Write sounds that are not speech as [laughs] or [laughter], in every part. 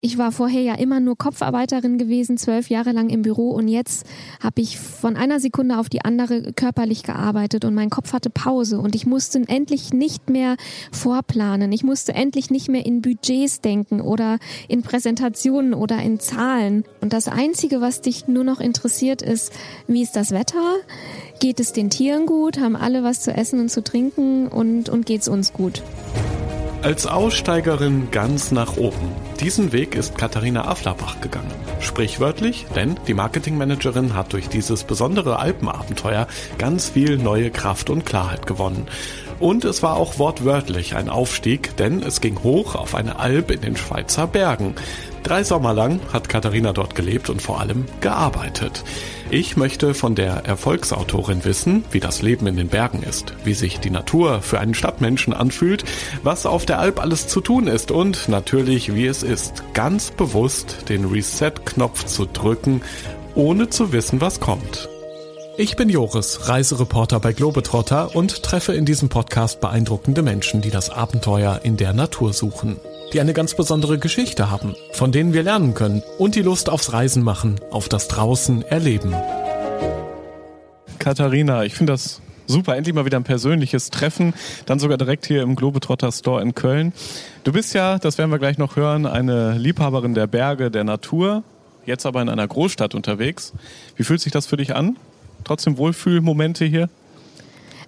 ich war vorher ja immer nur Kopfarbeiterin gewesen, zwölf Jahre lang im Büro und jetzt habe ich von einer Sekunde auf die andere körperlich gearbeitet und mein Kopf hatte Pause und ich musste endlich nicht mehr vorplanen. Ich musste endlich nicht mehr in Budgets denken oder in Präsentationen oder in Zahlen. Und das Einzige, was dich nur noch interessiert, ist, wie ist das Wetter? Geht es den Tieren gut? Haben alle was zu essen und zu trinken? Und, und geht es uns gut? Als Aussteigerin ganz nach oben. Diesen Weg ist Katharina Aflerbach gegangen. Sprichwörtlich, denn die Marketingmanagerin hat durch dieses besondere Alpenabenteuer ganz viel neue Kraft und Klarheit gewonnen. Und es war auch wortwörtlich ein Aufstieg, denn es ging hoch auf eine Alp in den Schweizer Bergen. Drei Sommer lang hat Katharina dort gelebt und vor allem gearbeitet. Ich möchte von der Erfolgsautorin wissen, wie das Leben in den Bergen ist, wie sich die Natur für einen Stadtmenschen anfühlt, was auf der Alp alles zu tun ist und natürlich, wie es ist, ganz bewusst den Reset-Knopf zu drücken, ohne zu wissen, was kommt. Ich bin Joris, Reisereporter bei Globetrotter und treffe in diesem Podcast beeindruckende Menschen, die das Abenteuer in der Natur suchen, die eine ganz besondere Geschichte haben, von denen wir lernen können und die Lust aufs Reisen machen, auf das Draußen erleben. Katharina, ich finde das super, endlich mal wieder ein persönliches Treffen, dann sogar direkt hier im Globetrotter Store in Köln. Du bist ja, das werden wir gleich noch hören, eine Liebhaberin der Berge, der Natur, jetzt aber in einer Großstadt unterwegs. Wie fühlt sich das für dich an? trotzdem Wohlfühlmomente hier?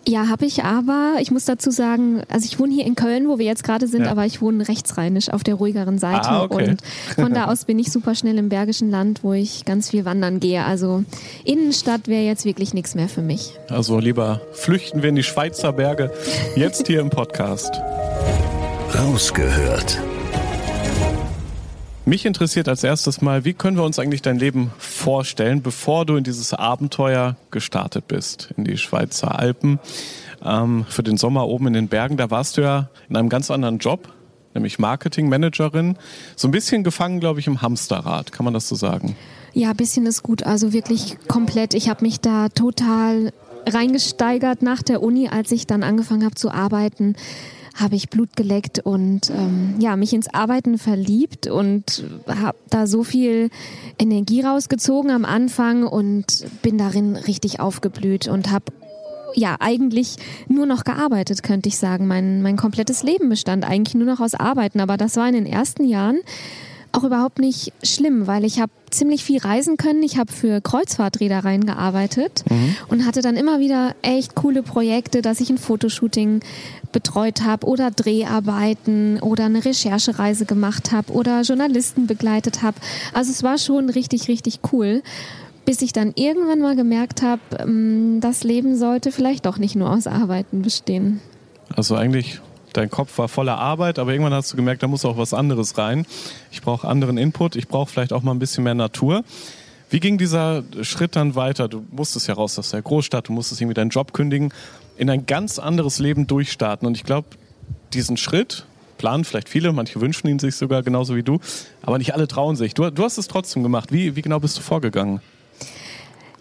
Ja, habe ich, aber ich muss dazu sagen, also ich wohne hier in Köln, wo wir jetzt gerade sind, ja. aber ich wohne rechtsrheinisch auf der ruhigeren Seite ah, okay. und von da aus bin ich super schnell im Bergischen Land, wo ich ganz viel wandern gehe. Also Innenstadt wäre jetzt wirklich nichts mehr für mich. Also lieber flüchten wir in die Schweizer Berge, jetzt hier im Podcast. Rausgehört mich interessiert als erstes mal, wie können wir uns eigentlich dein Leben vorstellen, bevor du in dieses Abenteuer gestartet bist, in die Schweizer Alpen, ähm, für den Sommer oben in den Bergen. Da warst du ja in einem ganz anderen Job, nämlich Marketingmanagerin. So ein bisschen gefangen, glaube ich, im Hamsterrad. Kann man das so sagen? Ja, ein bisschen ist gut. Also wirklich komplett. Ich habe mich da total reingesteigert nach der Uni, als ich dann angefangen habe zu arbeiten habe ich Blut geleckt und ähm, ja, mich ins Arbeiten verliebt und habe da so viel Energie rausgezogen am Anfang und bin darin richtig aufgeblüht und habe ja, eigentlich nur noch gearbeitet, könnte ich sagen. Mein, mein komplettes Leben bestand eigentlich nur noch aus Arbeiten, aber das war in den ersten Jahren auch überhaupt nicht schlimm, weil ich habe ziemlich viel reisen können. Ich habe für Kreuzfahrtreedereien gearbeitet mhm. und hatte dann immer wieder echt coole Projekte, dass ich ein Fotoshooting betreut habe oder Dreharbeiten oder eine Recherchereise gemacht habe oder Journalisten begleitet habe. Also es war schon richtig, richtig cool bis ich dann irgendwann mal gemerkt habe, ähm, das Leben sollte vielleicht doch nicht nur aus Arbeiten bestehen. Also eigentlich dein Kopf war voller Arbeit, aber irgendwann hast du gemerkt, da muss auch was anderes rein. Ich brauche anderen Input, ich brauche vielleicht auch mal ein bisschen mehr Natur. Wie ging dieser Schritt dann weiter? Du musstest ja raus aus der Großstadt, du musstest irgendwie deinen Job kündigen, in ein ganz anderes Leben durchstarten. Und ich glaube, diesen Schritt planen vielleicht viele, manche wünschen ihn sich sogar genauso wie du, aber nicht alle trauen sich. Du, du hast es trotzdem gemacht. Wie, wie genau bist du vorgegangen?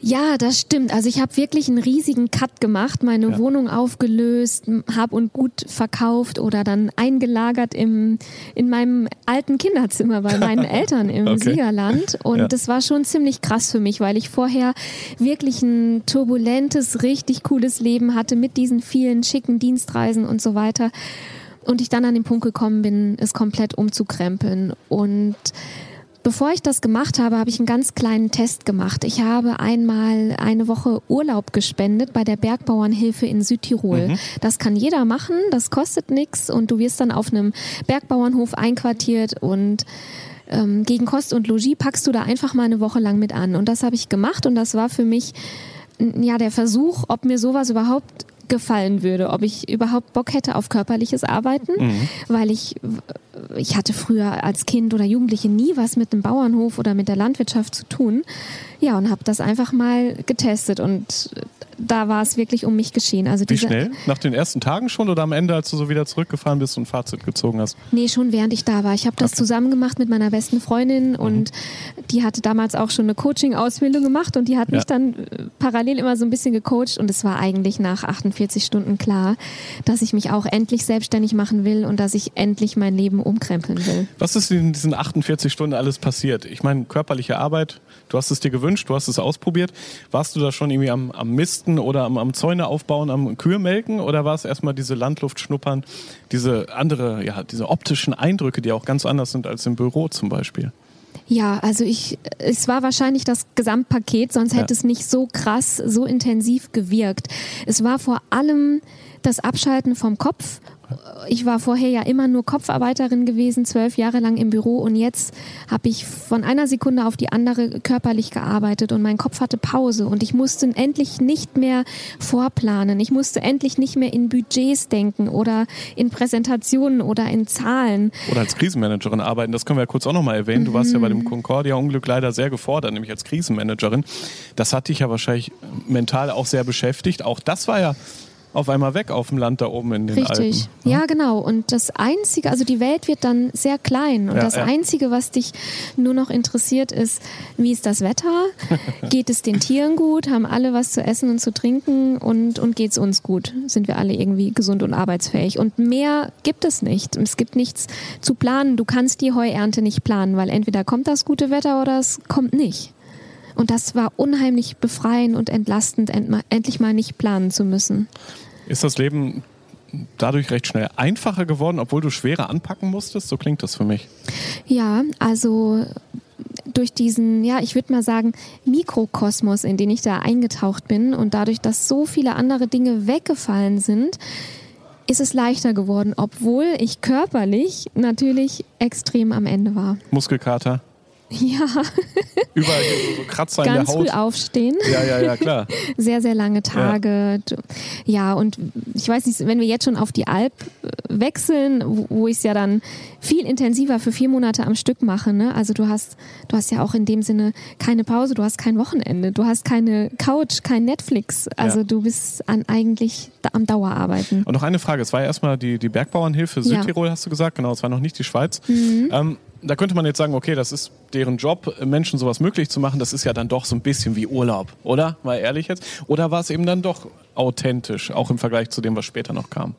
Ja, das stimmt. Also ich habe wirklich einen riesigen Cut gemacht, meine ja. Wohnung aufgelöst, hab und gut verkauft oder dann eingelagert im, in meinem alten Kinderzimmer bei [laughs] meinen Eltern im okay. Siegerland. Und ja. das war schon ziemlich krass für mich, weil ich vorher wirklich ein turbulentes, richtig cooles Leben hatte mit diesen vielen schicken Dienstreisen und so weiter. Und ich dann an den Punkt gekommen bin, es komplett umzukrempeln und Bevor ich das gemacht habe, habe ich einen ganz kleinen Test gemacht. Ich habe einmal eine Woche Urlaub gespendet bei der Bergbauernhilfe in Südtirol. Mhm. Das kann jeder machen, das kostet nichts und du wirst dann auf einem Bergbauernhof einquartiert und ähm, gegen Kost und Logis packst du da einfach mal eine Woche lang mit an. Und das habe ich gemacht und das war für mich ja der Versuch, ob mir sowas überhaupt gefallen würde, ob ich überhaupt Bock hätte auf körperliches Arbeiten, mhm. weil ich ich hatte früher als Kind oder Jugendliche nie was mit dem Bauernhof oder mit der Landwirtschaft zu tun. Ja, und habe das einfach mal getestet und da war es wirklich um mich geschehen. Also Wie schnell? Nach den ersten Tagen schon oder am Ende, als du so wieder zurückgefahren bist und ein Fazit gezogen hast? Nee, schon während ich da war. Ich habe das okay. zusammen gemacht mit meiner besten Freundin mhm. und die hatte damals auch schon eine Coaching-Ausbildung gemacht und die hat ja. mich dann äh, parallel immer so ein bisschen gecoacht und es war eigentlich nach 48 Stunden klar, dass ich mich auch endlich selbstständig machen will und dass ich endlich mein Leben umkrempeln will. Was ist in diesen 48 Stunden alles passiert? Ich meine, körperliche Arbeit, du hast es dir gewünscht, du hast es ausprobiert. Warst du da schon irgendwie am, am Misten oder am, am Zäune aufbauen, am Kühe melken oder war es erstmal diese Landluft schnuppern, diese andere, ja, diese optischen Eindrücke, die auch ganz anders sind als im Büro zum Beispiel? Ja, also ich, es war wahrscheinlich das Gesamtpaket, sonst hätte ja. es nicht so krass, so intensiv gewirkt. Es war vor allem das Abschalten vom Kopf ich war vorher ja immer nur Kopfarbeiterin gewesen, zwölf Jahre lang im Büro und jetzt habe ich von einer Sekunde auf die andere körperlich gearbeitet und mein Kopf hatte Pause und ich musste endlich nicht mehr vorplanen. Ich musste endlich nicht mehr in Budgets denken oder in Präsentationen oder in Zahlen. Oder als Krisenmanagerin arbeiten, das können wir ja kurz auch nochmal erwähnen. Du warst ja bei dem mhm. Concordia-Unglück leider sehr gefordert, nämlich als Krisenmanagerin. Das hat dich ja wahrscheinlich mental auch sehr beschäftigt. Auch das war ja auf einmal weg auf dem Land da oben in den Richtig. Alpen. Richtig, ja. ja. genau. Und das Einzige, also die Welt wird dann sehr klein und ja, das ja. Einzige, was dich nur noch interessiert, ist, wie ist das Wetter? [laughs] geht es den Tieren gut? Haben alle was zu essen und zu trinken? Und, und geht es uns gut? Sind wir alle irgendwie gesund und arbeitsfähig? Und mehr gibt es nicht. Es gibt nichts zu planen. Du kannst die Heuernte nicht planen, weil entweder kommt das gute Wetter oder es kommt nicht. Und das war unheimlich befreiend und entlastend, endlich mal nicht planen zu müssen. Ist das Leben dadurch recht schnell einfacher geworden, obwohl du schwerer anpacken musstest? So klingt das für mich. Ja, also durch diesen, ja, ich würde mal sagen, Mikrokosmos, in den ich da eingetaucht bin und dadurch, dass so viele andere Dinge weggefallen sind, ist es leichter geworden, obwohl ich körperlich natürlich extrem am Ende war. Muskelkater? Ja. Überall so, Kratzer Ganz in der Haut. früh aufstehen. Ja, ja, ja, klar. [laughs] Sehr, sehr lange Tage. Ja. ja, und ich weiß nicht, wenn wir jetzt schon auf die Alp äh, wechseln, wo, wo ich es ja dann viel intensiver für vier Monate am Stück mache. Ne? Also du hast, du hast ja auch in dem Sinne keine Pause, du hast kein Wochenende, du hast keine Couch, kein Netflix. Also ja. du bist an eigentlich am Dauerarbeiten. Und noch eine Frage, es war ja erstmal die, die Bergbauernhilfe Südtirol, ja. hast du gesagt, genau, es war noch nicht die Schweiz. Mhm. Ähm, da könnte man jetzt sagen, okay, das ist deren Job, Menschen sowas möglich zu machen. Das ist ja dann doch so ein bisschen wie Urlaub, oder? Mal ehrlich jetzt. Oder war es eben dann doch authentisch, auch im Vergleich zu dem, was später noch kam?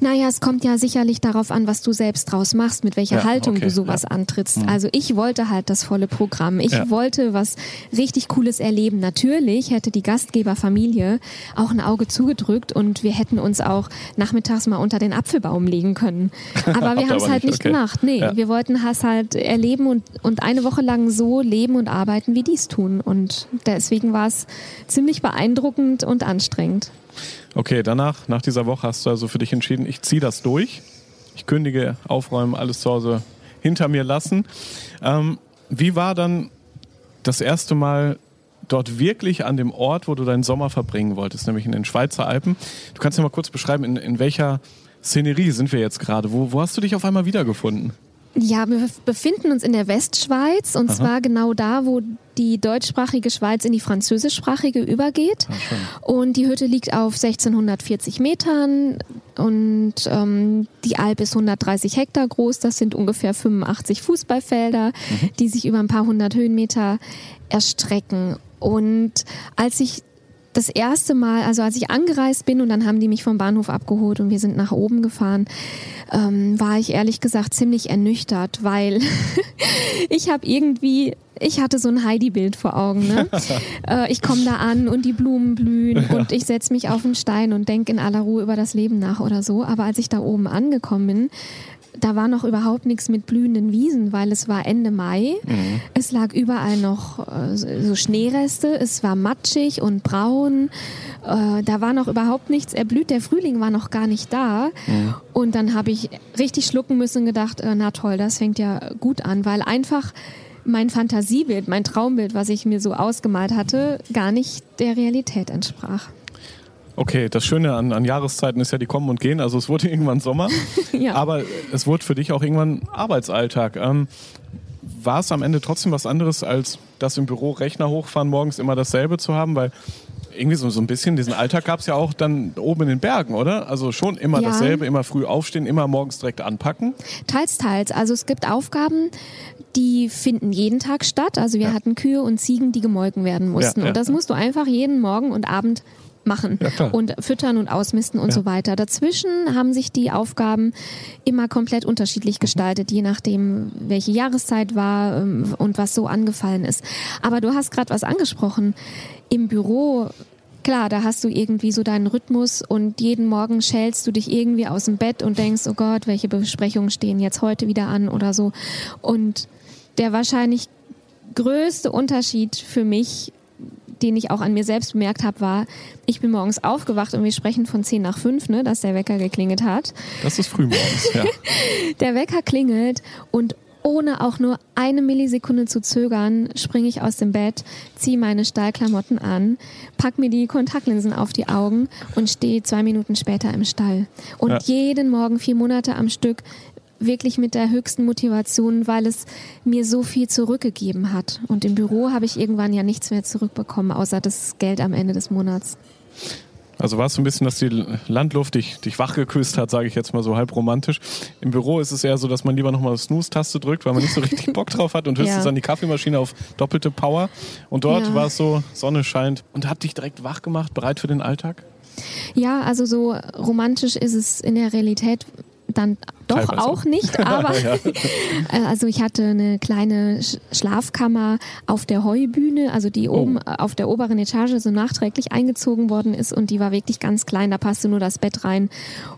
Naja, es kommt ja sicherlich darauf an, was du selbst draus machst, mit welcher ja, Haltung okay, du sowas ja. antrittst. Mhm. Also ich wollte halt das volle Programm. Ich ja. wollte was richtig Cooles erleben. Natürlich hätte die Gastgeberfamilie auch ein Auge zugedrückt und wir hätten uns auch nachmittags mal unter den Apfelbaum legen können. [laughs] Aber wir haben es halt nicht okay. gemacht. Nee, wir wollten es halt erleben und, und eine Woche lang so leben und arbeiten, wie dies tun. Und deswegen war es ziemlich beeindruckend und anstrengend. Okay, danach, nach dieser Woche hast du also für dich entschieden, ich ziehe das durch. Ich kündige, aufräumen, alles zu Hause hinter mir lassen. Ähm, wie war dann das erste Mal dort wirklich an dem Ort, wo du deinen Sommer verbringen wolltest, nämlich in den Schweizer Alpen? Du kannst ja mal kurz beschreiben, in, in welcher Szenerie sind wir jetzt gerade? Wo, wo hast du dich auf einmal wiedergefunden? Ja, wir befinden uns in der Westschweiz und Aha. zwar genau da, wo die deutschsprachige Schweiz in die französischsprachige übergeht. Ah, und die Hütte liegt auf 1640 Metern und ähm, die Alp ist 130 Hektar groß. Das sind ungefähr 85 Fußballfelder, mhm. die sich über ein paar hundert Höhenmeter erstrecken. Und als ich das erste Mal, also als ich angereist bin und dann haben die mich vom Bahnhof abgeholt und wir sind nach oben gefahren, ähm, war ich ehrlich gesagt ziemlich ernüchtert, weil [laughs] ich habe irgendwie ich hatte so ein Heidi-Bild vor Augen. Ne? [laughs] äh, ich komme da an und die Blumen blühen und ich setze mich auf einen Stein und denke in aller Ruhe über das Leben nach oder so. Aber als ich da oben angekommen bin, da war noch überhaupt nichts mit blühenden Wiesen, weil es war Ende Mai. Mhm. Es lag überall noch äh, so Schneereste. Es war matschig und braun. Äh, da war noch überhaupt nichts erblüht. Der Frühling war noch gar nicht da. Mhm. Und dann habe ich richtig schlucken müssen und gedacht, äh, na toll, das fängt ja gut an, weil einfach mein Fantasiebild, mein Traumbild, was ich mir so ausgemalt hatte, gar nicht der Realität entsprach. Okay, das Schöne an, an Jahreszeiten ist ja, die kommen und gehen. Also es wurde [laughs] irgendwann Sommer, [laughs] ja. aber es wurde für dich auch irgendwann Arbeitsalltag. Ähm, war es am Ende trotzdem was anderes, als das im Büro Rechner hochfahren, morgens immer dasselbe zu haben? Weil irgendwie so, so ein bisschen diesen Alltag gab es ja auch dann oben in den Bergen, oder? Also schon immer ja. dasselbe, immer früh aufstehen, immer morgens direkt anpacken? Teils, teils. Also es gibt Aufgaben, die finden jeden Tag statt. Also wir ja. hatten Kühe und Ziegen, die gemolken werden mussten. Ja, und das musst du einfach jeden Morgen und Abend machen ja, und füttern und ausmisten und ja. so weiter. Dazwischen haben sich die Aufgaben immer komplett unterschiedlich gestaltet, je nachdem, welche Jahreszeit war ähm, und was so angefallen ist. Aber du hast gerade was angesprochen. Im Büro klar, da hast du irgendwie so deinen Rhythmus und jeden Morgen schälst du dich irgendwie aus dem Bett und denkst, oh Gott, welche Besprechungen stehen jetzt heute wieder an oder so. Und der wahrscheinlich größte Unterschied für mich den ich auch an mir selbst bemerkt habe, war, ich bin morgens aufgewacht und wir sprechen von 10 nach 5, ne, dass der Wecker geklingelt hat. Das ist früh morgens, ja. [laughs] der Wecker klingelt und ohne auch nur eine Millisekunde zu zögern, springe ich aus dem Bett, ziehe meine Stallklamotten an, pack mir die Kontaktlinsen auf die Augen und stehe zwei Minuten später im Stall. Und ja. jeden Morgen vier Monate am Stück wirklich mit der höchsten Motivation, weil es mir so viel zurückgegeben hat. Und im Büro habe ich irgendwann ja nichts mehr zurückbekommen, außer das Geld am Ende des Monats. Also war es so ein bisschen, dass die Landluft dich, dich wach geküsst hat, sage ich jetzt mal so halb romantisch. Im Büro ist es eher so, dass man lieber nochmal Snooze-Taste drückt, weil man nicht so richtig [laughs] Bock drauf hat und höchstens ja. an die Kaffeemaschine auf doppelte Power. Und dort ja. war es so, Sonne scheint und hat dich direkt wach gemacht, bereit für den Alltag? Ja, also so romantisch ist es in der Realität dann doch Teilweise. auch nicht, [laughs] aber. [laughs] Äh, also ich hatte eine kleine Schlafkammer auf der Heubühne, also die oh. oben auf der oberen Etage so nachträglich eingezogen worden ist und die war wirklich ganz klein, da passte nur das Bett rein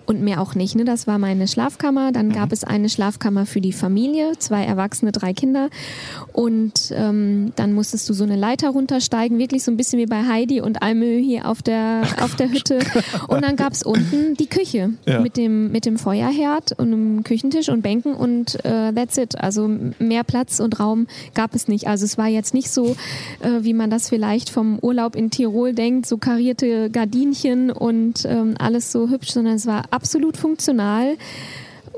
und mehr auch nicht. Ne? Das war meine Schlafkammer. Dann mhm. gab es eine Schlafkammer für die Familie, zwei Erwachsene, drei Kinder und ähm, dann musstest du so eine Leiter runtersteigen, wirklich so ein bisschen wie bei Heidi und Almö hier auf der auf der Hütte. Und dann gab es unten die Küche ja. mit dem mit dem Feuerherd und einem Küchentisch und Bänken und äh, that's it. Also mehr Platz und Raum gab es nicht. Also es war jetzt nicht so, äh, wie man das vielleicht vom Urlaub in Tirol denkt, so karierte Gardinchen und ähm, alles so hübsch, sondern es war absolut funktional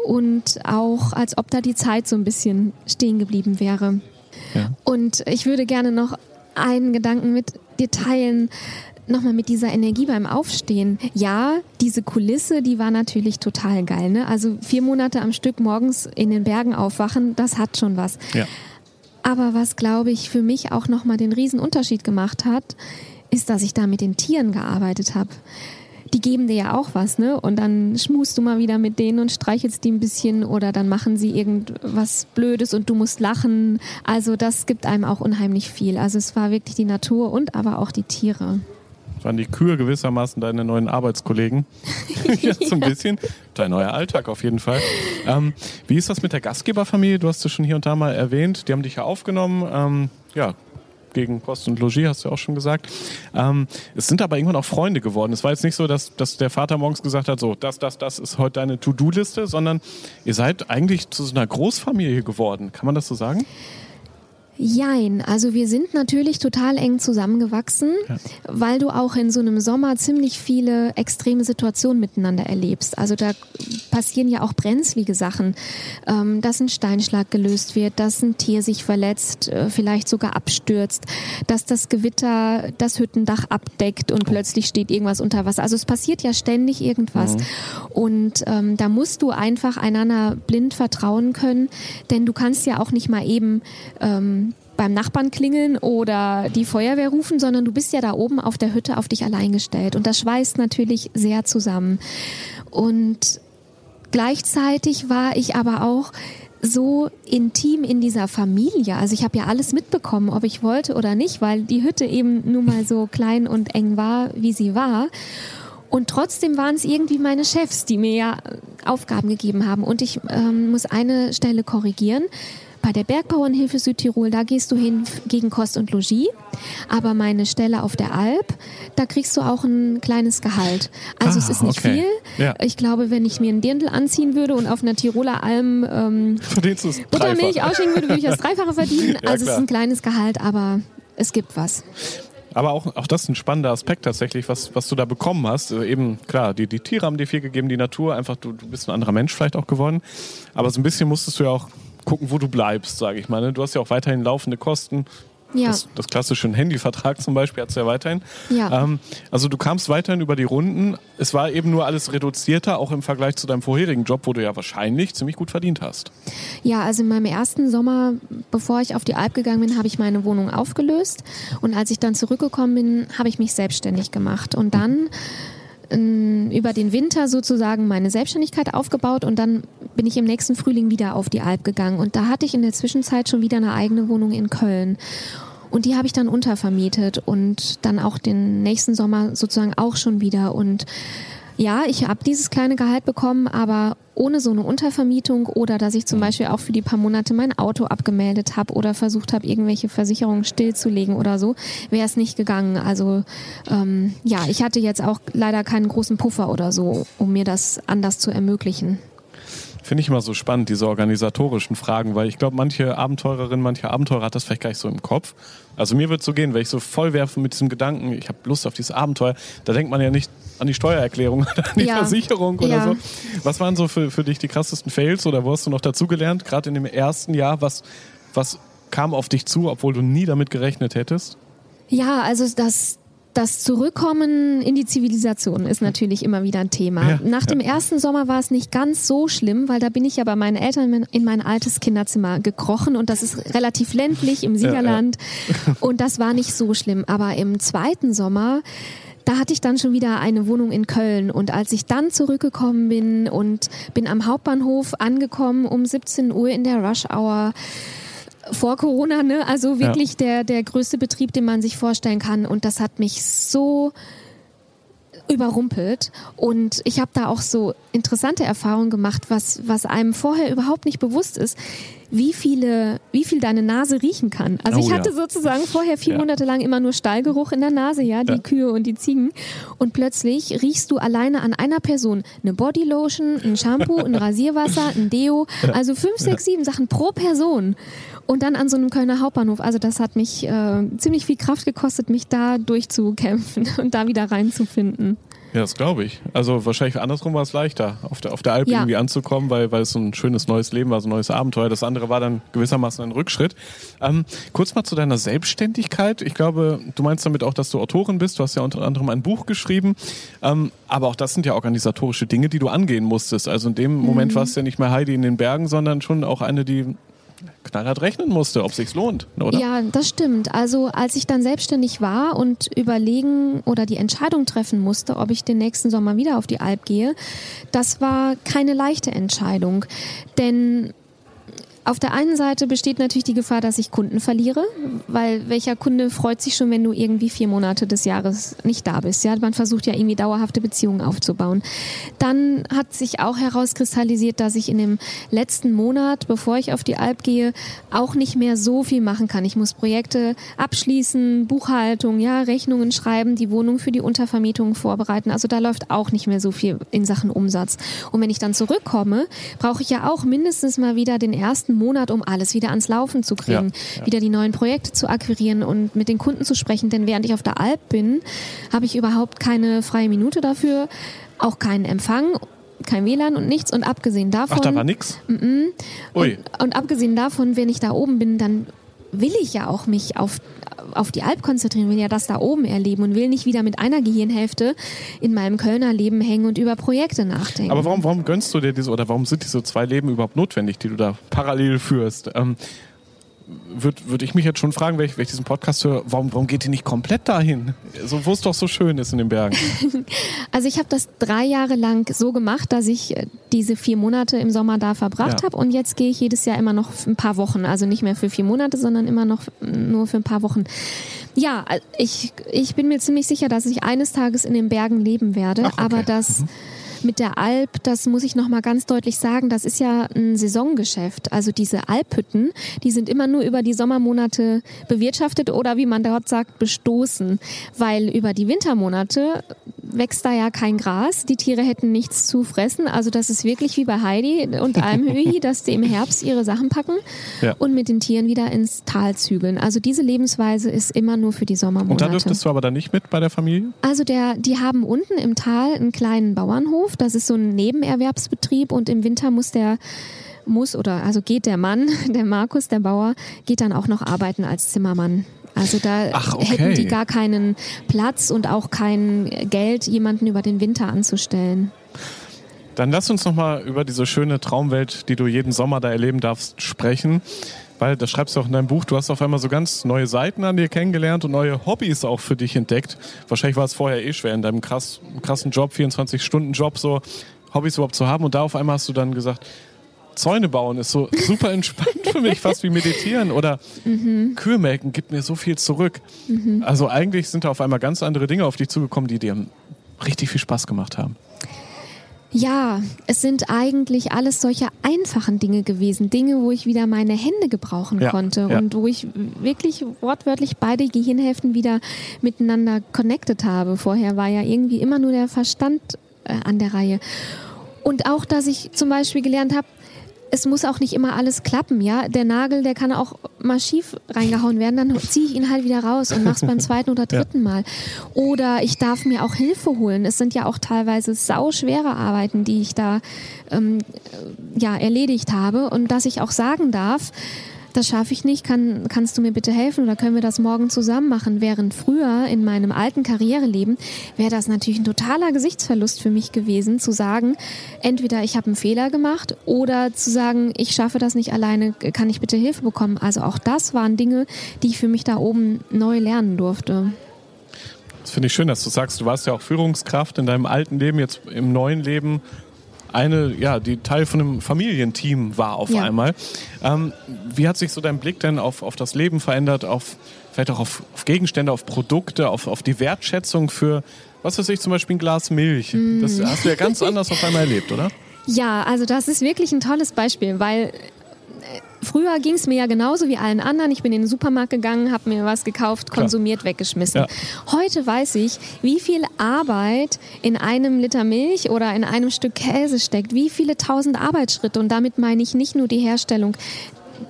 und auch als ob da die Zeit so ein bisschen stehen geblieben wäre. Ja. Und ich würde gerne noch einen Gedanken mit dir teilen, nochmal mit dieser Energie beim Aufstehen. Ja, diese Kulisse, die war natürlich total geil. Ne? Also vier Monate am Stück morgens in den Bergen aufwachen, das hat schon was. Ja. Aber was, glaube ich, für mich auch nochmal den Riesenunterschied gemacht hat, ist, dass ich da mit den Tieren gearbeitet habe. Die geben dir ja auch was, ne? Und dann schmust du mal wieder mit denen und streichelst die ein bisschen oder dann machen sie irgendwas Blödes und du musst lachen. Also das gibt einem auch unheimlich viel. Also es war wirklich die Natur und aber auch die Tiere waren die Kühe gewissermaßen deine neuen Arbeitskollegen. [laughs] ja, so ein bisschen. Dein neuer Alltag auf jeden Fall. Ähm, wie ist das mit der Gastgeberfamilie? Du hast es schon hier und da mal erwähnt. Die haben dich ja aufgenommen. Ähm, ja, gegen Kost und Logis, hast du ja auch schon gesagt. Ähm, es sind aber irgendwann auch Freunde geworden. Es war jetzt nicht so, dass, dass der Vater morgens gesagt hat, so, das, das, das ist heute deine To-Do-Liste, sondern ihr seid eigentlich zu so einer Großfamilie geworden. Kann man das so sagen? Jein, also wir sind natürlich total eng zusammengewachsen, ja. weil du auch in so einem Sommer ziemlich viele extreme Situationen miteinander erlebst. Also da passieren ja auch brenzlige Sachen, ähm, dass ein Steinschlag gelöst wird, dass ein Tier sich verletzt, äh, vielleicht sogar abstürzt, dass das Gewitter das Hüttendach abdeckt und oh. plötzlich steht irgendwas unter Wasser. Also es passiert ja ständig irgendwas. Mhm. Und ähm, da musst du einfach einander blind vertrauen können, denn du kannst ja auch nicht mal eben ähm, beim Nachbarn klingeln oder die Feuerwehr rufen, sondern du bist ja da oben auf der Hütte auf dich allein gestellt. Und das schweißt natürlich sehr zusammen. Und gleichzeitig war ich aber auch so intim in dieser Familie. Also ich habe ja alles mitbekommen, ob ich wollte oder nicht, weil die Hütte eben nun mal so klein und eng war, wie sie war. Und trotzdem waren es irgendwie meine Chefs, die mir ja Aufgaben gegeben haben. Und ich ähm, muss eine Stelle korrigieren. Bei der Bergbauernhilfe Südtirol, da gehst du hin gegen Kost und Logis. Aber meine Stelle auf der Alp, da kriegst du auch ein kleines Gehalt. Also ah, es ist nicht okay. viel. Ja. Ich glaube, wenn ich mir einen Dirndl anziehen würde und auf einer Tiroler Alm ähm, Buttermilch ausschenken würde, würde ich das [laughs] Dreifache verdienen. Ja, also klar. es ist ein kleines Gehalt, aber es gibt was. Aber auch, auch das ist ein spannender Aspekt tatsächlich, was, was du da bekommen hast. Also eben, klar, die, die Tiere haben dir viel gegeben, die Natur, einfach du, du bist ein anderer Mensch vielleicht auch geworden. Aber so ein bisschen musstest du ja auch gucken, wo du bleibst, sage ich mal. Ne? Du hast ja auch weiterhin laufende Kosten. Ja. Das, das klassische Handyvertrag zum Beispiel hat es ja weiterhin. Ja. Ähm, also du kamst weiterhin über die Runden. Es war eben nur alles reduzierter, auch im Vergleich zu deinem vorherigen Job, wo du ja wahrscheinlich ziemlich gut verdient hast. Ja, also in meinem ersten Sommer, bevor ich auf die Alp gegangen bin, habe ich meine Wohnung aufgelöst. Und als ich dann zurückgekommen bin, habe ich mich selbstständig gemacht. Und dann über den Winter sozusagen meine Selbstständigkeit aufgebaut und dann bin ich im nächsten Frühling wieder auf die Alp gegangen. Und da hatte ich in der Zwischenzeit schon wieder eine eigene Wohnung in Köln. Und die habe ich dann untervermietet und dann auch den nächsten Sommer sozusagen auch schon wieder. Und ja, ich habe dieses kleine Gehalt bekommen, aber ohne so eine Untervermietung oder dass ich zum mhm. Beispiel auch für die paar Monate mein Auto abgemeldet habe oder versucht habe, irgendwelche Versicherungen stillzulegen oder so, wäre es nicht gegangen. Also ähm, ja, ich hatte jetzt auch leider keinen großen Puffer oder so, um mir das anders zu ermöglichen finde ich immer so spannend, diese organisatorischen Fragen, weil ich glaube, manche Abenteurerin, manche Abenteurer hat das vielleicht gar nicht so im Kopf. Also mir wird es so gehen, wenn ich so voll werfe mit diesem Gedanken, ich habe Lust auf dieses Abenteuer, da denkt man ja nicht an die Steuererklärung [laughs] oder an die ja. Versicherung oder ja. so. Was waren so für, für dich die krassesten Fails oder wo hast du noch dazugelernt, gerade in dem ersten Jahr, was, was kam auf dich zu, obwohl du nie damit gerechnet hättest? Ja, also das, das Zurückkommen in die Zivilisation ist natürlich immer wieder ein Thema. Ja, Nach dem ersten Sommer war es nicht ganz so schlimm, weil da bin ich ja bei meinen Eltern in mein altes Kinderzimmer gekrochen und das ist relativ ländlich im Siegerland ja, und das war nicht so schlimm. Aber im zweiten Sommer da hatte ich dann schon wieder eine Wohnung in Köln und als ich dann zurückgekommen bin und bin am Hauptbahnhof angekommen um 17 Uhr in der Rush Hour, vor Corona, ne? Also wirklich ja. der, der größte Betrieb, den man sich vorstellen kann. Und das hat mich so überrumpelt. Und ich habe da auch so interessante Erfahrungen gemacht, was, was einem vorher überhaupt nicht bewusst ist, wie viele, wie viel deine Nase riechen kann. Also oh, ich hatte ja. sozusagen vorher vier ja. Monate lang immer nur Stallgeruch in der Nase, ja, die ja. Kühe und die Ziegen. Und plötzlich riechst du alleine an einer Person eine Bodylotion, ein Shampoo, ein Rasierwasser, ein Deo, also fünf, sechs, sieben Sachen pro Person. Und dann an so einem Kölner Hauptbahnhof. Also das hat mich äh, ziemlich viel Kraft gekostet, mich da durchzukämpfen [laughs] und da wieder reinzufinden. Ja, das glaube ich. Also wahrscheinlich andersrum war es leichter, auf der, auf der Alp ja. irgendwie anzukommen, weil, weil es so ein schönes neues Leben war, so ein neues Abenteuer. Das andere war dann gewissermaßen ein Rückschritt. Ähm, kurz mal zu deiner Selbstständigkeit. Ich glaube, du meinst damit auch, dass du Autorin bist. Du hast ja unter anderem ein Buch geschrieben. Ähm, aber auch das sind ja organisatorische Dinge, die du angehen musstest. Also in dem Moment mhm. warst du ja nicht mehr Heidi in den Bergen, sondern schon auch eine, die knallhart rechnen musste, ob sich's lohnt, oder? Ja, das stimmt. Also als ich dann selbstständig war und überlegen oder die Entscheidung treffen musste, ob ich den nächsten Sommer wieder auf die Alp gehe, das war keine leichte Entscheidung, denn auf der einen Seite besteht natürlich die Gefahr, dass ich Kunden verliere, weil welcher Kunde freut sich schon, wenn du irgendwie vier Monate des Jahres nicht da bist? Ja, man versucht ja irgendwie dauerhafte Beziehungen aufzubauen. Dann hat sich auch herauskristallisiert, dass ich in dem letzten Monat, bevor ich auf die Alp gehe, auch nicht mehr so viel machen kann. Ich muss Projekte abschließen, Buchhaltung, ja, Rechnungen schreiben, die Wohnung für die Untervermietung vorbereiten. Also da läuft auch nicht mehr so viel in Sachen Umsatz. Und wenn ich dann zurückkomme, brauche ich ja auch mindestens mal wieder den ersten nächsten Monat, um alles wieder ans Laufen zu kriegen, ja, ja. wieder die neuen Projekte zu akquirieren und mit den Kunden zu sprechen. Denn während ich auf der Alp bin, habe ich überhaupt keine freie Minute dafür, auch keinen Empfang kein WLAN und nichts. Und abgesehen davon. Ach, da war nix? Und, und, abgesehen davon, wenn ich da oben bin, dann will ich ja auch mich auf, auf die Alp konzentrieren, will ja das da oben erleben und will nicht wieder mit einer Gehirnhälfte in meinem Kölner Leben hängen und über Projekte nachdenken. Aber warum, warum gönnst du dir diese oder warum sind diese zwei Leben überhaupt notwendig, die du da parallel führst? Ähm, würde würd ich mich jetzt schon fragen, wenn ich, wenn ich diesen Podcast höre, warum, warum geht ihr nicht komplett dahin? So, wo es doch so schön ist in den Bergen. [laughs] Also ich habe das drei Jahre lang so gemacht, dass ich äh, diese vier Monate im Sommer da verbracht ja. habe und jetzt gehe ich jedes Jahr immer noch ein paar Wochen. Also nicht mehr für vier Monate, sondern immer noch nur für ein paar Wochen. Ja, äh, ich, ich bin mir ziemlich sicher, dass ich eines Tages in den Bergen leben werde, Ach, okay. aber das... Mhm mit der Alp, das muss ich nochmal ganz deutlich sagen, das ist ja ein Saisongeschäft. Also diese Alphütten, die sind immer nur über die Sommermonate bewirtschaftet oder wie man dort sagt, bestoßen. Weil über die Wintermonate wächst da ja kein Gras. Die Tiere hätten nichts zu fressen. Also das ist wirklich wie bei Heidi und Almhöhi, [laughs] dass die im Herbst ihre Sachen packen ja. und mit den Tieren wieder ins Tal zügeln. Also diese Lebensweise ist immer nur für die Sommermonate. Und da dürftest du aber dann nicht mit bei der Familie? Also der, die haben unten im Tal einen kleinen Bauernhof. Das ist so ein Nebenerwerbsbetrieb und im Winter muss der muss oder also geht der Mann, [laughs] der Markus, der Bauer, geht dann auch noch arbeiten als Zimmermann. Also da Ach, okay. hätten die gar keinen Platz und auch kein Geld, jemanden über den Winter anzustellen. Dann lass uns noch mal über diese schöne Traumwelt, die du jeden Sommer da erleben darfst, sprechen. Weil, das schreibst du auch in deinem Buch, du hast auf einmal so ganz neue Seiten an dir kennengelernt und neue Hobbys auch für dich entdeckt. Wahrscheinlich war es vorher eh schwer, in deinem krass, krassen Job, 24-Stunden-Job, so Hobbys überhaupt zu haben. Und da auf einmal hast du dann gesagt, Zäune bauen ist so [laughs] super entspannt für mich, fast wie meditieren oder mhm. Kühe melken gibt mir so viel zurück. Mhm. Also eigentlich sind da auf einmal ganz andere Dinge auf dich zugekommen, die dir richtig viel Spaß gemacht haben. Ja, es sind eigentlich alles solche einfachen Dinge gewesen. Dinge, wo ich wieder meine Hände gebrauchen ja, konnte ja. und wo ich wirklich wortwörtlich beide Gehirnhälften wieder miteinander connected habe. Vorher war ja irgendwie immer nur der Verstand äh, an der Reihe. Und auch, dass ich zum Beispiel gelernt habe, es muss auch nicht immer alles klappen, ja. Der Nagel, der kann auch mal schief reingehauen werden, dann ziehe ich ihn halt wieder raus und mach's beim [laughs] zweiten oder dritten ja. Mal. Oder ich darf mir auch Hilfe holen. Es sind ja auch teilweise sauschwere Arbeiten, die ich da ähm, ja erledigt habe und dass ich auch sagen darf, das schaffe ich nicht, kann, kannst du mir bitte helfen oder können wir das morgen zusammen machen? Während früher in meinem alten Karriereleben wäre das natürlich ein totaler Gesichtsverlust für mich gewesen, zu sagen, entweder ich habe einen Fehler gemacht oder zu sagen, ich schaffe das nicht alleine, kann ich bitte Hilfe bekommen? Also auch das waren Dinge, die ich für mich da oben neu lernen durfte. Das finde ich schön, dass du sagst, du warst ja auch Führungskraft in deinem alten Leben, jetzt im neuen Leben eine, ja, die Teil von einem Familienteam war auf ja. einmal. Ähm, wie hat sich so dein Blick denn auf, auf das Leben verändert, auf vielleicht auch auf, auf Gegenstände, auf Produkte, auf, auf die Wertschätzung für, was weiß ich, zum Beispiel ein Glas Milch? Mm. Das hast du ja ganz [laughs] anders auf einmal erlebt, oder? Ja, also das ist wirklich ein tolles Beispiel, weil früher ging es mir ja genauso wie allen anderen. Ich bin in den Supermarkt gegangen, habe mir was gekauft, konsumiert, Klar. weggeschmissen. Ja. Heute weiß ich, wie viel Arbeit in einem Liter Milch oder in einem Stück Käse steckt, wie viele tausend Arbeitsschritte. Und damit meine ich nicht nur die Herstellung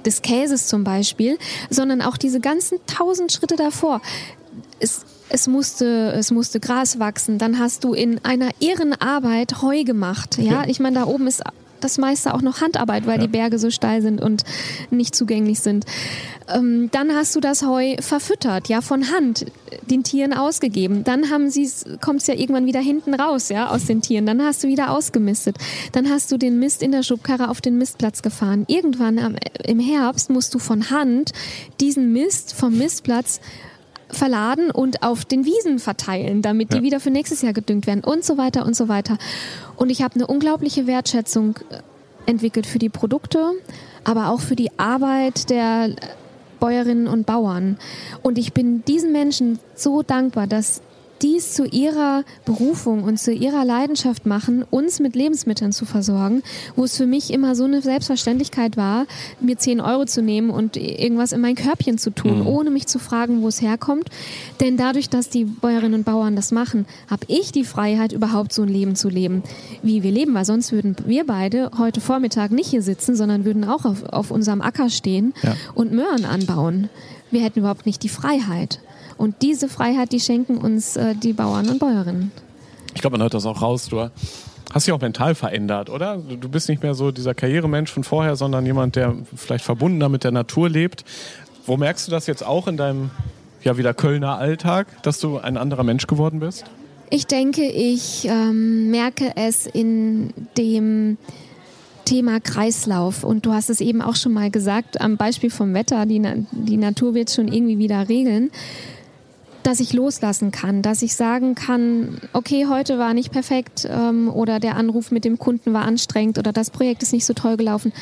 des Käses zum Beispiel, sondern auch diese ganzen tausend Schritte davor. Es, es musste, es musste Gras wachsen, dann hast du in einer irren Arbeit Heu gemacht. Ja, ich meine, da oben ist das meiste auch noch Handarbeit, weil ja. die Berge so steil sind und nicht zugänglich sind. Ähm, dann hast du das Heu verfüttert, ja, von Hand den Tieren ausgegeben. Dann haben sie kommt es ja irgendwann wieder hinten raus, ja, aus den Tieren. Dann hast du wieder ausgemistet. Dann hast du den Mist in der Schubkarre auf den Mistplatz gefahren. Irgendwann am, im Herbst musst du von Hand diesen Mist vom Mistplatz verladen und auf den Wiesen verteilen, damit die ja. wieder für nächstes Jahr gedüngt werden und so weiter und so weiter. Und ich habe eine unglaubliche Wertschätzung äh, entwickelt für die Produkte, aber auch für die Arbeit der Bäuerinnen und Bauern. Und ich bin diesen Menschen so dankbar, dass dies zu ihrer Berufung und zu ihrer Leidenschaft machen, uns mit Lebensmitteln zu versorgen, wo es für mich immer so eine Selbstverständlichkeit war, mir 10 Euro zu nehmen und irgendwas in mein Körbchen zu tun, mhm. ohne mich zu fragen, wo es herkommt. Denn dadurch, dass die Bäuerinnen und Bauern das machen, habe ich die Freiheit, überhaupt so ein Leben zu leben, wie wir leben, weil sonst würden wir beide heute Vormittag nicht hier sitzen, sondern würden auch auf, auf unserem Acker stehen ja. und Möhren anbauen. Wir hätten überhaupt nicht die Freiheit. Und diese Freiheit, die schenken uns äh, die Bauern und Bäuerinnen. Ich glaube, man hört das auch raus. Du hast dich auch mental verändert, oder? Du bist nicht mehr so dieser Karrieremensch von vorher, sondern jemand, der vielleicht verbundener mit der Natur lebt. Wo merkst du das jetzt auch in deinem ja wieder Kölner Alltag, dass du ein anderer Mensch geworden bist? Ich denke, ich ähm, merke es in dem Thema Kreislauf. Und du hast es eben auch schon mal gesagt, am Beispiel vom Wetter, die, die Natur wird schon irgendwie wieder regeln dass ich loslassen kann, dass ich sagen kann, okay, heute war nicht perfekt ähm, oder der Anruf mit dem Kunden war anstrengend oder das Projekt ist nicht so toll gelaufen,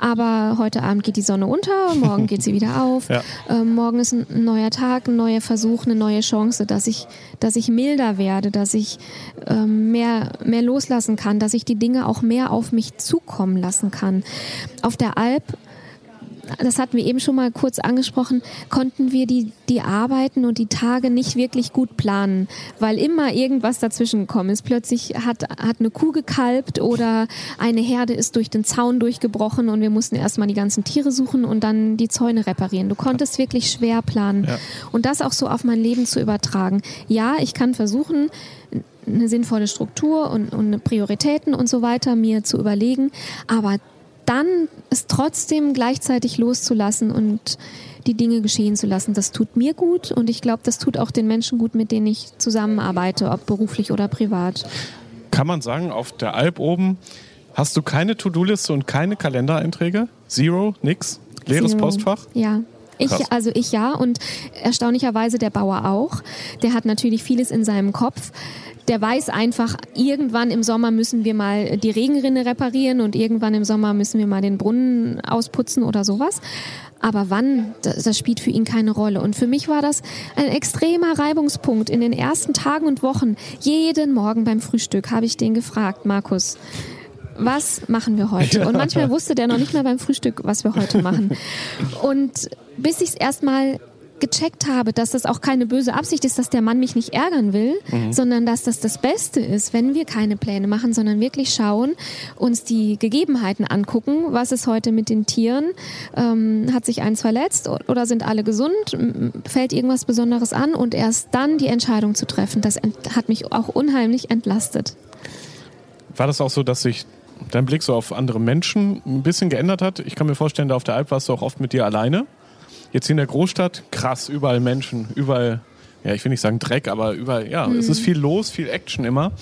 aber heute Abend geht die Sonne unter, morgen geht sie wieder [laughs] auf, ja. ähm, morgen ist ein neuer Tag, ein neuer Versuch, eine neue Chance, dass ich, dass ich milder werde, dass ich ähm, mehr, mehr loslassen kann, dass ich die Dinge auch mehr auf mich zukommen lassen kann. Auf der Alp das hatten wir eben schon mal kurz angesprochen, konnten wir die, die Arbeiten und die Tage nicht wirklich gut planen, weil immer irgendwas dazwischen gekommen ist. Plötzlich hat, hat eine Kuh gekalbt oder eine Herde ist durch den Zaun durchgebrochen und wir mussten erstmal die ganzen Tiere suchen und dann die Zäune reparieren. Du konntest wirklich schwer planen. Ja. Und das auch so auf mein Leben zu übertragen. Ja, ich kann versuchen, eine sinnvolle Struktur und, und Prioritäten und so weiter mir zu überlegen, aber dann es trotzdem gleichzeitig loszulassen und die Dinge geschehen zu lassen, das tut mir gut und ich glaube, das tut auch den Menschen gut, mit denen ich zusammenarbeite, ob beruflich oder privat. Kann man sagen, auf der Alp oben hast du keine To-Do-Liste und keine Kalendereinträge? Zero? Nix? Leeres Zero. Postfach? Ja. Ich, also ich ja und erstaunlicherweise der Bauer auch. Der hat natürlich vieles in seinem Kopf der weiß einfach, irgendwann im Sommer müssen wir mal die Regenrinne reparieren und irgendwann im Sommer müssen wir mal den Brunnen ausputzen oder sowas. Aber wann, das, das, spielt für ihn keine Rolle. Und für mich war das ein extremer Reibungspunkt in den ersten Tagen und Wochen. Jeden Morgen beim Frühstück habe ich den gefragt, Markus, was machen wir heute? Und manchmal wusste der noch nicht mal beim Frühstück, was wir heute machen. Und bis ich es erstmal gecheckt habe, dass das auch keine böse Absicht ist, dass der Mann mich nicht ärgern will, mhm. sondern dass das das Beste ist, wenn wir keine Pläne machen, sondern wirklich schauen, uns die Gegebenheiten angucken. Was ist heute mit den Tieren? Ähm, hat sich eins verletzt oder sind alle gesund? Fällt irgendwas Besonderes an? Und erst dann die Entscheidung zu treffen, das hat mich auch unheimlich entlastet. War das auch so, dass sich dein Blick so auf andere Menschen ein bisschen geändert hat? Ich kann mir vorstellen, da auf der Alp warst du auch oft mit dir alleine. Jetzt in der Großstadt, krass, überall Menschen, überall, ja, ich will nicht sagen Dreck, aber überall, ja, mhm. es ist viel los, viel Action immer.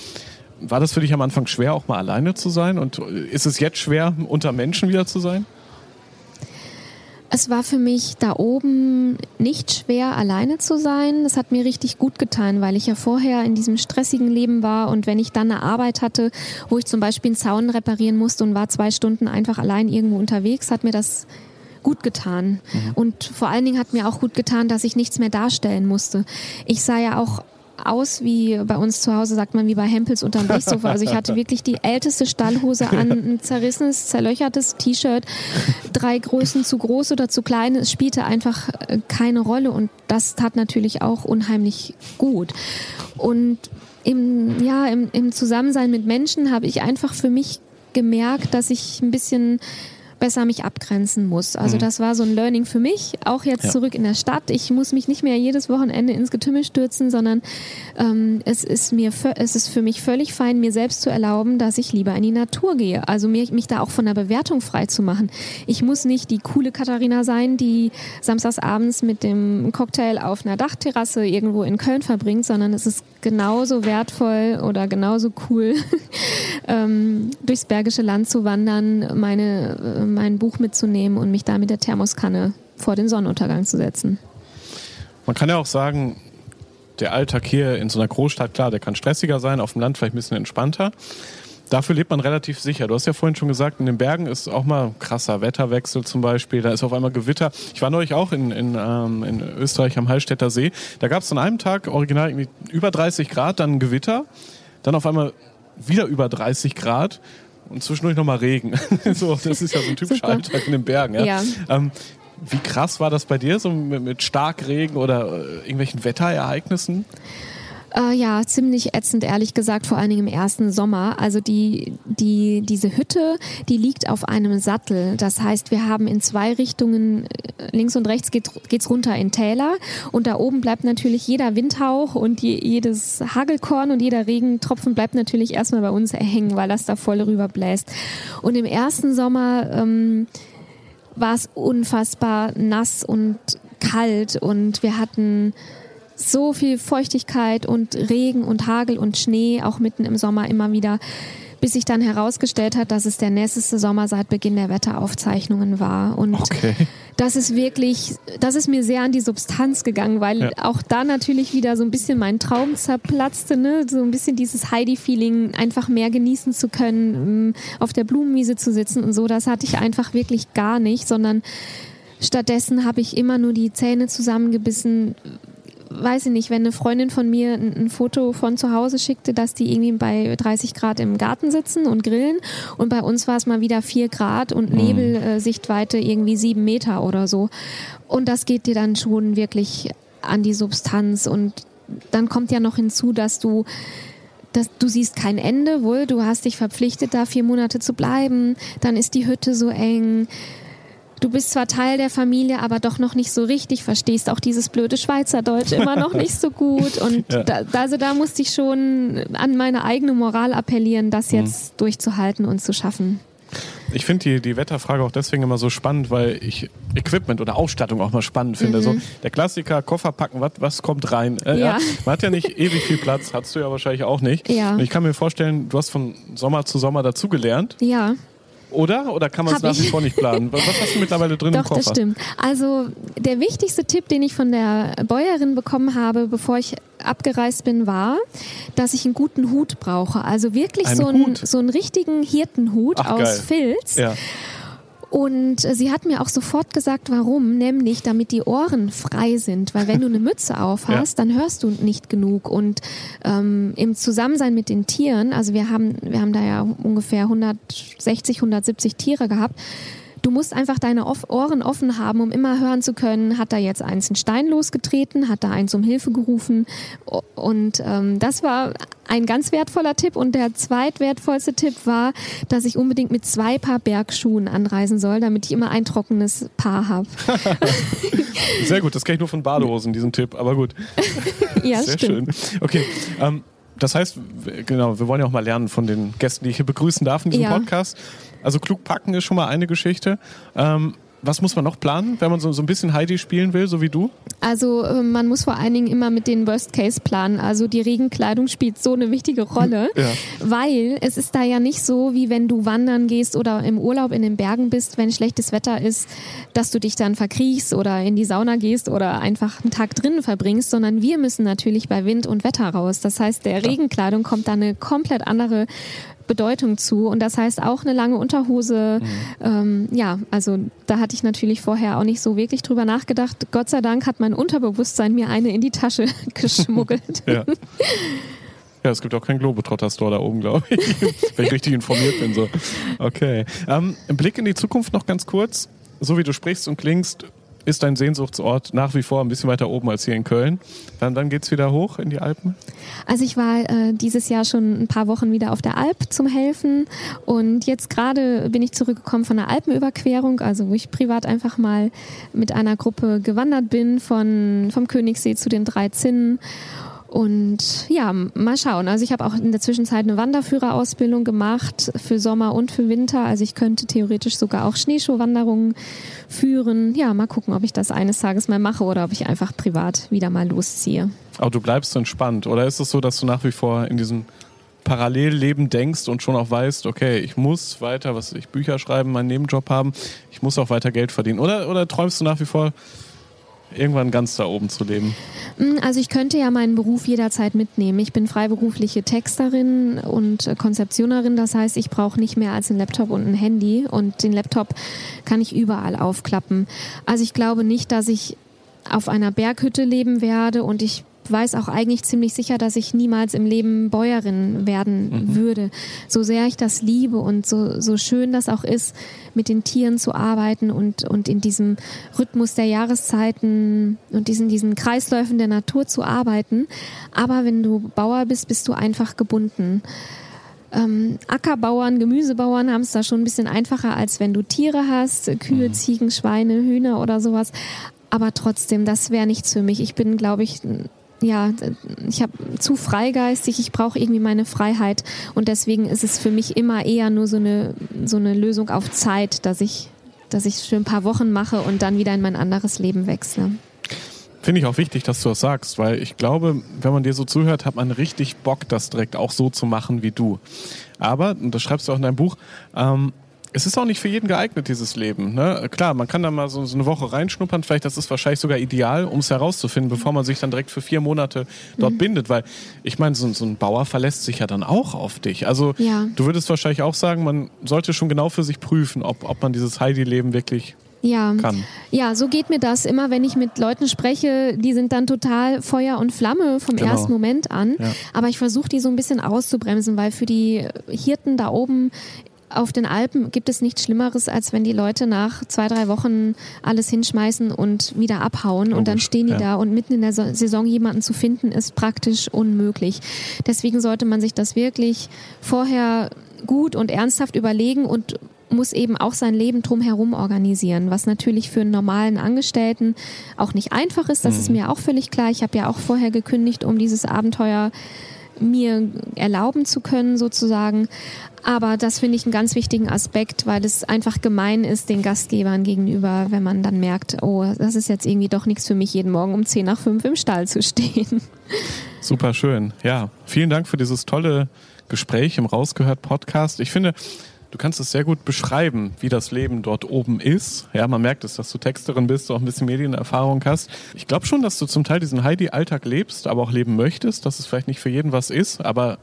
War das für dich am Anfang schwer, auch mal alleine zu sein? Und ist es jetzt schwer, unter Menschen wieder zu sein? Es war für mich da oben nicht schwer, alleine zu sein. Das hat mir richtig gut getan, weil ich ja vorher in diesem stressigen Leben war und wenn ich dann eine Arbeit hatte, wo ich zum Beispiel einen Zaun reparieren musste und war zwei Stunden einfach allein irgendwo unterwegs, hat mir das gut getan. Mhm. Und vor allen Dingen hat mir auch gut getan, dass ich nichts mehr darstellen musste. Ich sah ja auch aus wie bei uns zu Hause, sagt man, wie bei Hempels unterm Blechsofa. Also ich hatte [laughs] wirklich die älteste Stallhose an, ein zerrissenes, zerlöchertes T-Shirt, drei Größen zu groß oder zu klein. Es spielte einfach äh, keine Rolle und das tat natürlich auch unheimlich gut. Und im, ja, im, im Zusammensein mit Menschen habe ich einfach für mich gemerkt, dass ich ein bisschen besser mich abgrenzen muss. Also mhm. das war so ein Learning für mich, auch jetzt ja. zurück in der Stadt. Ich muss mich nicht mehr jedes Wochenende ins Getümmel stürzen, sondern ähm, es ist mir es ist für mich völlig fein, mir selbst zu erlauben, dass ich lieber in die Natur gehe. Also mir, mich da auch von der Bewertung frei zu machen. Ich muss nicht die coole Katharina sein, die samstags abends mit dem Cocktail auf einer Dachterrasse irgendwo in Köln verbringt, sondern es ist genauso wertvoll oder genauso cool, [laughs] ähm, durchs Bergische Land zu wandern, meine äh, mein Buch mitzunehmen und mich da mit der Thermoskanne vor den Sonnenuntergang zu setzen. Man kann ja auch sagen, der Alltag hier in so einer Großstadt, klar, der kann stressiger sein, auf dem Land vielleicht ein bisschen entspannter. Dafür lebt man relativ sicher. Du hast ja vorhin schon gesagt, in den Bergen ist auch mal krasser Wetterwechsel zum Beispiel. Da ist auf einmal Gewitter. Ich war neulich auch in, in, ähm, in Österreich am Hallstätter See. Da gab es an einem Tag original irgendwie über 30 Grad, dann Gewitter, dann auf einmal wieder über 30 Grad und zwischendurch nochmal Regen. [laughs] so, das ist ja so ein typischer Alltag in den Bergen. Ja? ja. Ähm, wie krass war das bei dir, so mit, mit Starkregen oder äh, irgendwelchen Wetterereignissen? Äh, ja, ziemlich ätzend, ehrlich gesagt, vor allen Dingen im ersten Sommer. Also die, die, diese Hütte, die liegt auf einem Sattel. Das heißt, wir haben in zwei Richtungen, äh, links und rechts geht, geht's runter in Täler und da oben bleibt natürlich jeder Windhauch und je, jedes Hagelkorn und jeder Regentropfen bleibt natürlich erstmal bei uns hängen, weil das da voll rüber bläst. Und im ersten Sommer ähm, war es unfassbar nass und kalt und wir hatten so viel Feuchtigkeit und Regen und Hagel und Schnee, auch mitten im Sommer immer wieder, bis sich dann herausgestellt hat, dass es der nässeste Sommer seit Beginn der Wetteraufzeichnungen war. Und okay. das ist wirklich, das ist mir sehr an die Substanz gegangen, weil ja. auch da natürlich wieder so ein bisschen mein Traum zerplatzte, ne? so ein bisschen dieses Heidi-Feeling, einfach mehr genießen zu können, ähm, auf der Blumenwiese zu sitzen und so, das hatte ich einfach wirklich gar nicht, sondern stattdessen habe ich immer nur die Zähne zusammengebissen, weiß ich nicht, wenn eine Freundin von mir ein, ein, Foto von zu Hause schickte, dass die irgendwie bei 30 Grad im Garten sitzen und grillen und bei uns war es mal wieder 4 Grad und mhm. Nebelsichtweite äh, irgendwie 7 Meter oder so. Und das geht dir dann schon wirklich an die Substanz und dann kommt ja noch hinzu, dass du das, du siehst kein Ende, wohl, du hast dich verpflichtet, da vier Monate zu bleiben, dann ist die Hütte so eng. Du bist zwar Teil der Familie, aber doch noch nicht so richtig, verstehst auch dieses blöde Schweizerdeutsch immer noch [laughs] nicht so gut. Und ja. da, also da musste ich schon an meine eigene Moral appellieren, das mhm. jetzt mhm. durchzuhalten und zu schaffen. Ich finde die, die Wetterfrage auch deswegen immer so spannend, weil ich Equipment oder Ausstattung auch mal spannend finde. Mhm. So der Klassiker, Koffer packen, was, was kommt rein? Äh, ja. Man hat ja nicht [laughs] ewig viel Platz, hast du ja wahrscheinlich auch nicht. Ja. Und ich kann mir vorstellen, du hast von Sommer zu Sommer dazugelernt. Ja. Oder? Oder kann man es nach wie vor nicht planen? Was hast du mittlerweile drin Doch, im Koffer? das stimmt. Also der wichtigste Tipp, den ich von der Bäuerin bekommen habe, bevor ich abgereist bin, war, dass ich einen guten Hut brauche. Also wirklich ein so, einen, so einen richtigen Hirtenhut Ach, aus geil. Filz. Ja. Und sie hat mir auch sofort gesagt, warum, nämlich damit die Ohren frei sind, weil wenn du eine Mütze [laughs] auf hast, ja. dann hörst du nicht genug. Und ähm, im Zusammensein mit den Tieren, also wir haben, wir haben da ja ungefähr 160, 170 Tiere gehabt, Du musst einfach deine Ohren offen haben, um immer hören zu können, hat da jetzt eins einen Stein losgetreten, hat da eins um Hilfe gerufen. Und ähm, das war ein ganz wertvoller Tipp. Und der zweitwertvollste Tipp war, dass ich unbedingt mit zwei Paar Bergschuhen anreisen soll, damit ich immer ein trockenes Paar habe. [laughs] Sehr gut, das kenne ich nur von Badehosen, diesen Tipp, aber gut. [laughs] ja, Sehr stimmt. schön. Okay. Ähm, das heißt, genau, wir wollen ja auch mal lernen von den Gästen, die ich hier begrüßen darf in diesem ja. Podcast. Also klug packen ist schon mal eine Geschichte. Ähm, was muss man noch planen, wenn man so, so ein bisschen Heidi spielen will, so wie du? Also äh, man muss vor allen Dingen immer mit den Worst Case planen. Also die Regenkleidung spielt so eine wichtige Rolle, ja. weil es ist da ja nicht so, wie wenn du wandern gehst oder im Urlaub in den Bergen bist, wenn schlechtes Wetter ist, dass du dich dann verkriechst oder in die Sauna gehst oder einfach einen Tag drinnen verbringst, sondern wir müssen natürlich bei Wind und Wetter raus. Das heißt, der Regenkleidung kommt da eine komplett andere Bedeutung zu. Und das heißt auch eine lange Unterhose. Mhm. Ähm, ja, also da hatte ich natürlich vorher auch nicht so wirklich drüber nachgedacht. Gott sei Dank hat mein Unterbewusstsein mir eine in die Tasche [laughs] geschmuggelt. ja. Ja, es gibt auch keinen Globetrotter-Store da oben, glaube ich. Wenn ich richtig informiert bin. So. Okay. Ähm, Blick in die Zukunft noch ganz kurz. So wie du sprichst und klingst, ist dein Sehnsuchtsort nach wie vor ein bisschen weiter oben als hier in Köln. Wann, wann geht es wieder hoch in die Alpen? Also ich war äh, dieses Jahr schon ein paar Wochen wieder auf der Alp zum Helfen und jetzt gerade bin ich zurückgekommen von der Alpenüberquerung, also wo ich privat einfach mal mit einer Gruppe gewandert bin von, vom Königssee zu den drei Zinnen und ja, mal schauen. Also ich habe auch in der Zwischenzeit eine Wanderführerausbildung gemacht für Sommer und für Winter. Also ich könnte theoretisch sogar auch Schneeschuhwanderungen führen. Ja, mal gucken, ob ich das eines Tages mal mache oder ob ich einfach privat wieder mal losziehe. Aber du bleibst entspannt. Oder ist es so, dass du nach wie vor in diesem Parallelleben denkst und schon auch weißt, okay, ich muss weiter, was ich Bücher schreiben, meinen Nebenjob haben, ich muss auch weiter Geld verdienen. Oder, oder träumst du nach wie vor irgendwann ganz da oben zu leben? Mm, also ich könnte ja meinen Beruf jederzeit mitnehmen. Ich bin freiberufliche Texterin und äh, Konzeptionerin. Das heißt, ich brauche nicht mehr als einen Laptop und ein Handy. Und den Laptop kann ich überall aufklappen. Also ich glaube nicht, dass ich auf einer Berghütte leben werde und ich weiß auch eigentlich ziemlich sicher, dass ich niemals im Leben Bäuerin werden mhm. würde. So sehr ich das liebe und so, so schön das auch ist, mit den Tieren zu arbeiten und, und in diesem Rhythmus der Jahreszeiten und diesen, diesen Kreisläufen der Natur zu arbeiten. Aber wenn du Bauer bist, bist du einfach gebunden. Ähm, Ackerbauern, Gemüsebauern haben es da schon ein bisschen einfacher, als wenn du Tiere hast, Kühe, mhm. Ziegen, Schweine, Hühner oder sowas. Aber trotzdem, das wäre nichts für mich. Ich bin, glaube ich, ja, ich habe zu freigeistig, ich brauche irgendwie meine Freiheit und deswegen ist es für mich immer eher nur so eine, so eine Lösung auf Zeit, dass ich, dass ich für ein paar Wochen mache und dann wieder in mein anderes Leben wechsle. Finde ich auch wichtig, dass du das sagst, weil ich glaube, wenn man dir so zuhört, hat man richtig Bock, das direkt auch so zu machen wie du. Aber, und das schreibst du auch in deinem Buch, ähm, es ist auch nicht für jeden geeignet, dieses Leben. Ne? Klar, man kann da mal so, so, eine Woche reinschnuppern, vielleicht das ist wahrscheinlich sogar ideal, um es herauszufinden, bevor man sich dann direkt für vier Monate dort mhm. bindet. Weil ich meine, so, so, ein Bauer verlässt sich ja dann auch auf dich. Also ja. du würdest wahrscheinlich auch sagen, man sollte schon genau für sich prüfen, ob, ob man dieses Heidi-Leben wirklich ja. kann. Ja, so geht mir das immer, wenn ich mit Leuten spreche, die sind dann total Feuer und Flamme vom Genau. ersten Moment an. Ja. Aber ich versuche die so ein bisschen auszubremsen, weil für die Hirten da oben auf den Alpen gibt es nichts Schlimmeres, als wenn die Leute nach zwei, drei Wochen alles hinschmeißen und wieder abhauen und dann stehen die ja. da und mitten in der So- Saison jemanden zu finden, ist praktisch unmöglich. Deswegen sollte man sich das wirklich vorher gut und ernsthaft überlegen und muss eben auch sein Leben drumherum organisieren, was natürlich für einen normalen Angestellten auch nicht einfach ist. Das ist mir auch völlig klar. Ich habe ja auch vorher gekündigt, um dieses Abenteuer mir erlauben zu können, sozusagen. Aber das finde ich einen ganz wichtigen Aspekt, weil es einfach gemein ist den Gastgebern gegenüber, wenn man dann merkt, oh, das ist jetzt irgendwie doch nichts für mich, jeden Morgen um 10 nach 5 im Stall zu stehen. Super schön. Ja, vielen Dank für dieses tolle Gespräch im Rausgehört Podcast. Ich finde, du kannst es sehr gut beschreiben, wie das Leben dort oben ist. Ja, man merkt es, dass du Texterin bist, du auch ein bisschen Medienerfahrung hast. Ich glaube schon, dass du zum Teil diesen Heidi-Alltag lebst, aber auch leben möchtest, dass es vielleicht nicht für jeden was ist, aber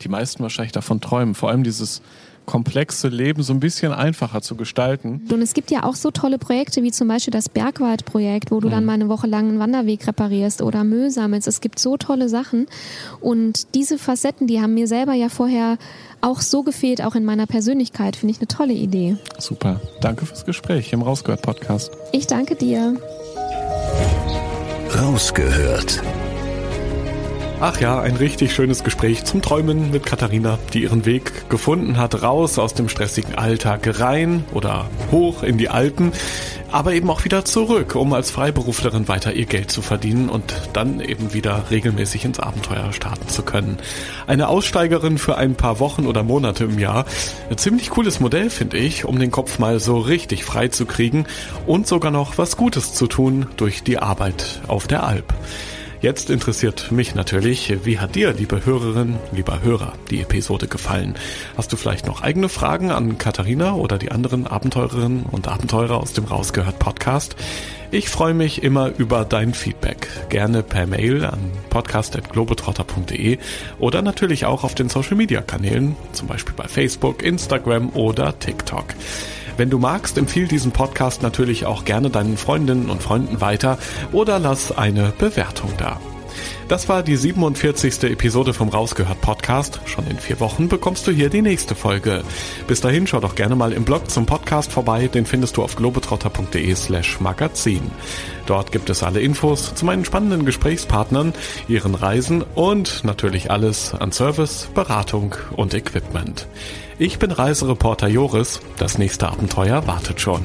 die meisten wahrscheinlich davon träumen. Vor allem dieses komplexe Leben so ein bisschen einfacher zu gestalten. Und es gibt ja auch so tolle Projekte wie zum Beispiel das Bergwaldprojekt, wo du dann mal eine Woche lang einen Wanderweg reparierst oder Müll sammelst. Es gibt so tolle Sachen. Und diese Facetten, die haben mir selber ja vorher auch so gefehlt, auch in meiner Persönlichkeit. Finde ich eine tolle Idee. Super. Danke fürs Gespräch im Rausgehört Podcast. Ich danke dir. Rausgehört. Ach ja, ein richtig schönes Gespräch zum Träumen mit Katharina, die ihren Weg gefunden hat, raus aus dem stressigen Alltag rein oder hoch in die Alpen, aber eben auch wieder zurück, um als Freiberuflerin weiter ihr Geld zu verdienen und dann eben wieder regelmäßig ins Abenteuer starten zu können. Eine Aussteigerin für ein paar Wochen oder Monate im Jahr. Ein ziemlich cooles Modell, finde ich, um den Kopf mal so richtig frei zu kriegen und sogar noch was Gutes zu tun durch die Arbeit auf der Alp. Jetzt interessiert mich natürlich, wie hat dir, liebe Hörerin, lieber Hörer, die Episode gefallen? Hast du vielleicht noch eigene Fragen an Katharina oder die anderen Abenteurerinnen und Abenteurer aus dem Rausgehört Podcast? Ich freue mich immer über dein Feedback. Gerne per Mail an podcast.globetrotter.de oder natürlich auch auf den Social Media Kanälen, zum Beispiel bei Facebook, Instagram oder TikTok. Wenn du magst, empfiehl diesen Podcast natürlich auch gerne deinen Freundinnen und Freunden weiter oder lass eine Bewertung da. Das war die 47. Episode vom Rausgehört Podcast. Schon in vier Wochen bekommst du hier die nächste Folge. Bis dahin schau doch gerne mal im Blog zum Podcast vorbei. Den findest du auf globetrotter.de slash magazin. Dort gibt es alle Infos zu meinen spannenden Gesprächspartnern, ihren Reisen und natürlich alles an Service, Beratung und Equipment. Ich bin Reisereporter Joris. Das nächste Abenteuer wartet schon.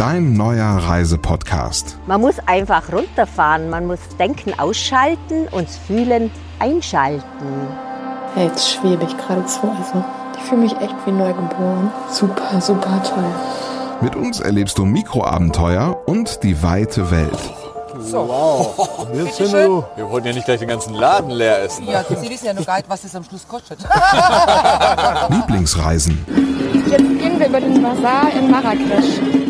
Dein neuer Reisepodcast. Man muss einfach runterfahren, man muss Denken ausschalten und Fühlen einschalten. Ja, jetzt schwebe ich geradezu. Also, ich fühle mich echt wie neugeboren. Super, super toll. Mit uns erlebst du Mikroabenteuer und die weite Welt. Wir wollen ja nicht gleich den ganzen Laden leer essen. Ja, Sie wissen ja noch gar nicht, was das am Schluss kostet. Lieblingsreisen. Jetzt gehen wir über den Bazar in Marrakesch.